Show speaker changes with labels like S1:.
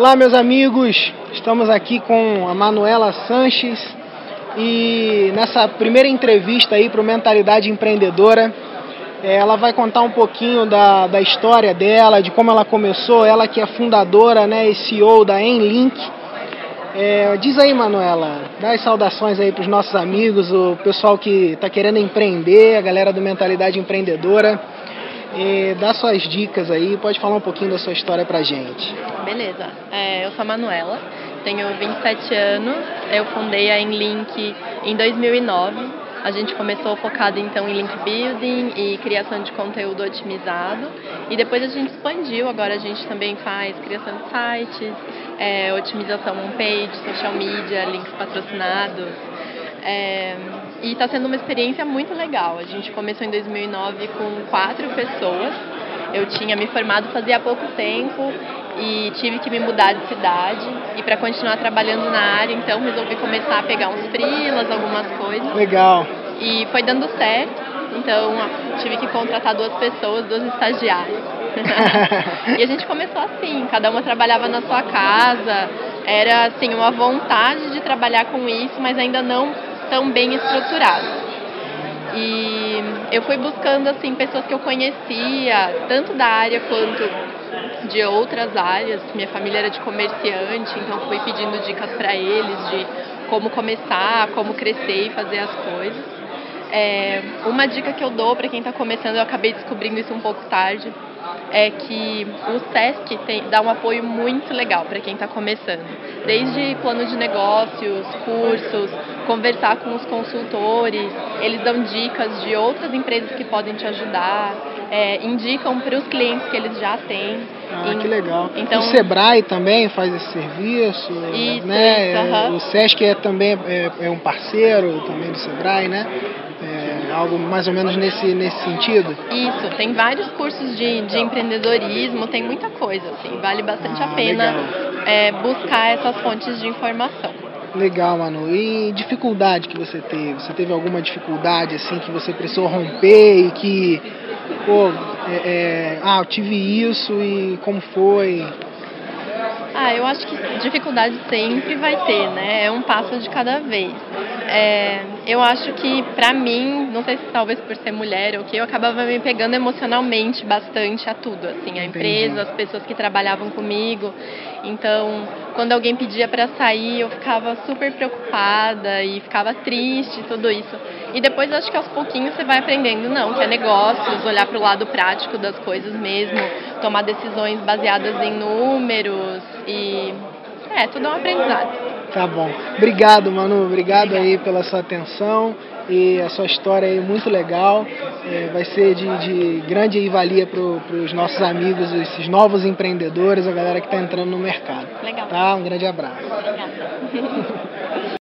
S1: Olá, meus amigos. Estamos aqui com a Manuela Sanches e nessa primeira entrevista aí para o Mentalidade Empreendedora, é, ela vai contar um pouquinho da, da história dela, de como ela começou. Ela que é fundadora, né, e CEO da Enlink. É, diz aí, Manuela, dá as saudações aí para os nossos amigos, o pessoal que está querendo empreender, a galera do Mentalidade Empreendedora. Dá suas dicas aí, pode falar um pouquinho da sua história pra gente.
S2: Beleza, é, eu sou a Manuela, tenho 27 anos, eu fundei a Enlink em 2009. A gente começou focado então em link building e criação de conteúdo otimizado e depois a gente expandiu. Agora a gente também faz criação de sites, é, otimização homepage, social media, links patrocinados. É, e está sendo uma experiência muito legal. A gente começou em 2009 com quatro pessoas. Eu tinha me formado fazia pouco tempo e tive que me mudar de cidade. E para continuar trabalhando na área, então resolvi começar a pegar uns frilas, algumas coisas.
S1: Legal.
S2: E foi dando certo. Então tive que contratar duas pessoas, duas estagiárias. e a gente começou assim, cada uma trabalhava na sua casa. Era assim uma vontade de trabalhar com isso, mas ainda não tão bem estruturado. E eu fui buscando assim pessoas que eu conhecia, tanto da área quanto de outras áreas. Minha família era de comerciante, então fui pedindo dicas para eles de como começar, como crescer e fazer as coisas. É, uma dica que eu dou para quem está começando, eu acabei descobrindo isso um pouco tarde, é que o SESC tem, dá um apoio muito legal para quem está começando. Desde plano de negócios, cursos, conversar com os consultores, eles dão dicas de outras empresas que podem te ajudar, é, indicam para os clientes que eles já têm.
S1: Ah, que legal. Então, o Sebrae também faz esse serviço,
S2: isso,
S1: né?
S2: Isso, uh -huh.
S1: O Sesc é também é, é, um parceiro também do Sebrae, né? É, algo mais ou menos nesse, nesse sentido?
S2: Isso, tem vários cursos de, de empreendedorismo, tem muita coisa, assim, vale bastante
S1: ah,
S2: a pena é, buscar essas fontes de informação.
S1: Legal, Manu. E dificuldade que você teve? Você teve alguma dificuldade assim que você precisou romper e que, pô, é, é, ah, eu tive isso e como foi?
S2: Ah, eu acho que dificuldade sempre vai ter, né? É um passo de cada vez. É, eu acho que pra mim, não sei se talvez por ser mulher ou que eu acabava me pegando emocionalmente bastante a tudo, assim, a empresa, as pessoas que trabalhavam comigo. Então, quando alguém pedia para sair, eu ficava super preocupada e ficava triste, tudo isso. E depois acho que aos pouquinhos você vai aprendendo, não, que é negócios, olhar para o lado prático das coisas mesmo, tomar decisões baseadas em números e é, tudo é um aprendizado.
S1: Tá bom. Obrigado, Manu. Obrigado aí pela sua atenção e a sua história aí muito legal. É, vai ser de, de grande valia para os nossos amigos, esses novos empreendedores, a galera que está entrando no mercado.
S2: Legal.
S1: Tá? Um grande abraço.
S2: Obrigada.